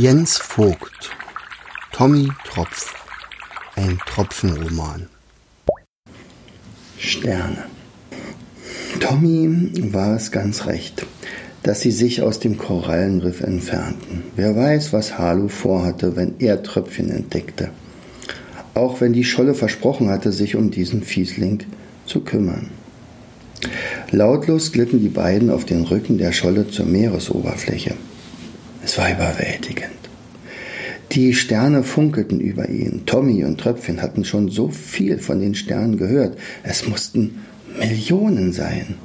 Jens Vogt Tommy Tropf Ein Tropfenroman Sterne Tommy war es ganz recht, dass sie sich aus dem Korallenriff entfernten. Wer weiß, was Harlow vorhatte, wenn er Tröpfchen entdeckte. Auch wenn die Scholle versprochen hatte, sich um diesen Fiesling zu kümmern. Lautlos glitten die beiden auf den Rücken der Scholle zur Meeresoberfläche. Es war überwältigend. Die Sterne funkelten über ihn. Tommy und Tröpfchen hatten schon so viel von den Sternen gehört. Es mussten Millionen sein.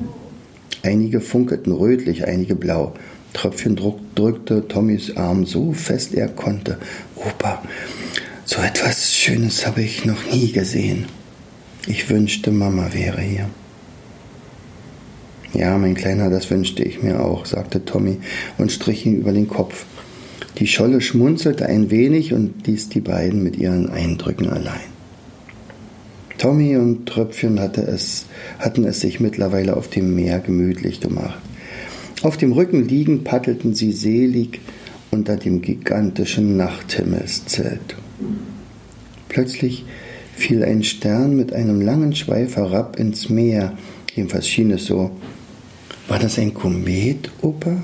Einige funkelten rötlich, einige blau. Tröpfchen drückte Tommys Arm so fest er konnte. Opa, so etwas Schönes habe ich noch nie gesehen. Ich wünschte, Mama wäre hier. Ja, mein Kleiner, das wünschte ich mir auch, sagte Tommy und strich ihn über den Kopf. Die Scholle schmunzelte ein wenig und ließ die beiden mit ihren Eindrücken allein. Tommy und Tröpfchen hatte es, hatten es sich mittlerweile auf dem Meer gemütlich gemacht. Auf dem Rücken liegend paddelten sie selig unter dem gigantischen Nachthimmelszelt. Plötzlich fiel ein Stern mit einem langen Schweif herab ins Meer, jedenfalls schien es so, war das ein Komet, Opa?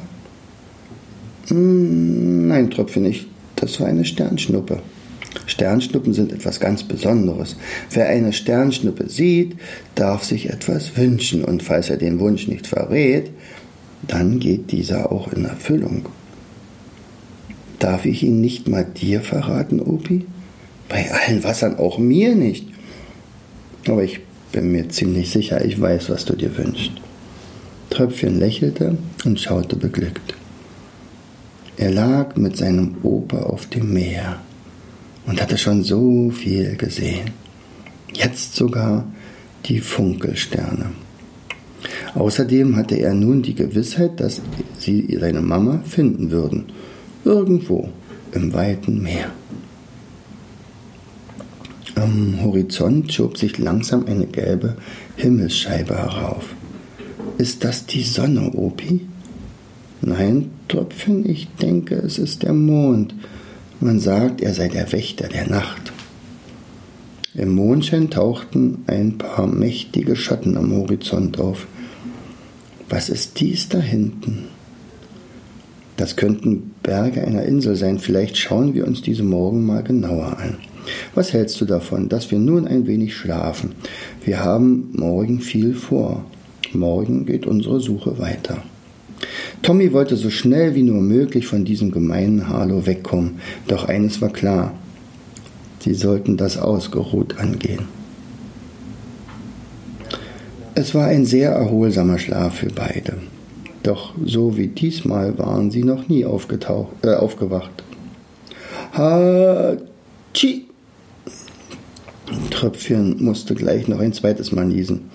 Hm, nein, Tröpfchen nicht. Das war eine Sternschnuppe. Sternschnuppen sind etwas ganz Besonderes. Wer eine Sternschnuppe sieht, darf sich etwas wünschen und falls er den Wunsch nicht verrät, dann geht dieser auch in Erfüllung. Darf ich ihn nicht mal dir verraten, Opi? Bei allen Wassern auch mir nicht. Aber ich bin mir ziemlich sicher, ich weiß, was du dir wünschst. Tröpfchen lächelte und schaute beglückt. Er lag mit seinem Opa auf dem Meer und hatte schon so viel gesehen. Jetzt sogar die Funkelsterne. Außerdem hatte er nun die Gewissheit, dass sie seine Mama finden würden. Irgendwo im weiten Meer. Am Horizont schob sich langsam eine gelbe Himmelsscheibe herauf. Ist das die Sonne, Opi? Nein, Tröpfchen, ich denke, es ist der Mond. Man sagt, er sei der Wächter der Nacht. Im Mondschein tauchten ein paar mächtige Schatten am Horizont auf. Was ist dies da hinten? Das könnten Berge einer Insel sein. Vielleicht schauen wir uns diese morgen mal genauer an. Was hältst du davon, dass wir nun ein wenig schlafen? Wir haben morgen viel vor. Morgen geht unsere Suche weiter. Tommy wollte so schnell wie nur möglich von diesem gemeinen Harlow wegkommen, doch eines war klar, sie sollten das ausgeruht angehen. Es war ein sehr erholsamer Schlaf für beide, doch so wie diesmal waren sie noch nie aufgetaucht, äh, aufgewacht. Hatschi! Tröpfchen musste gleich noch ein zweites Mal niesen.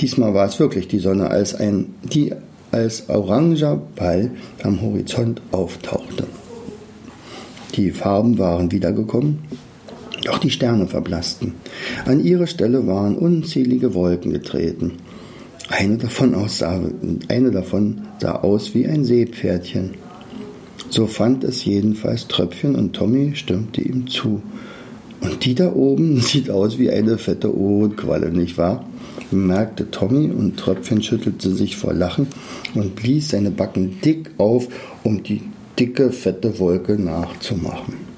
Diesmal war es wirklich die Sonne, als ein, die als oranger Ball am Horizont auftauchte. Die Farben waren wiedergekommen, doch die Sterne verblassten. An ihre Stelle waren unzählige Wolken getreten. Eine davon, aussah, eine davon sah aus wie ein Seepferdchen. So fand es jedenfalls Tröpfchen und Tommy stimmte ihm zu. Und die da oben sieht aus wie eine fette Ohrqualle, nicht wahr? merkte Tommy und Tröpfchen schüttelte sich vor Lachen und blies seine Backen dick auf, um die dicke, fette Wolke nachzumachen.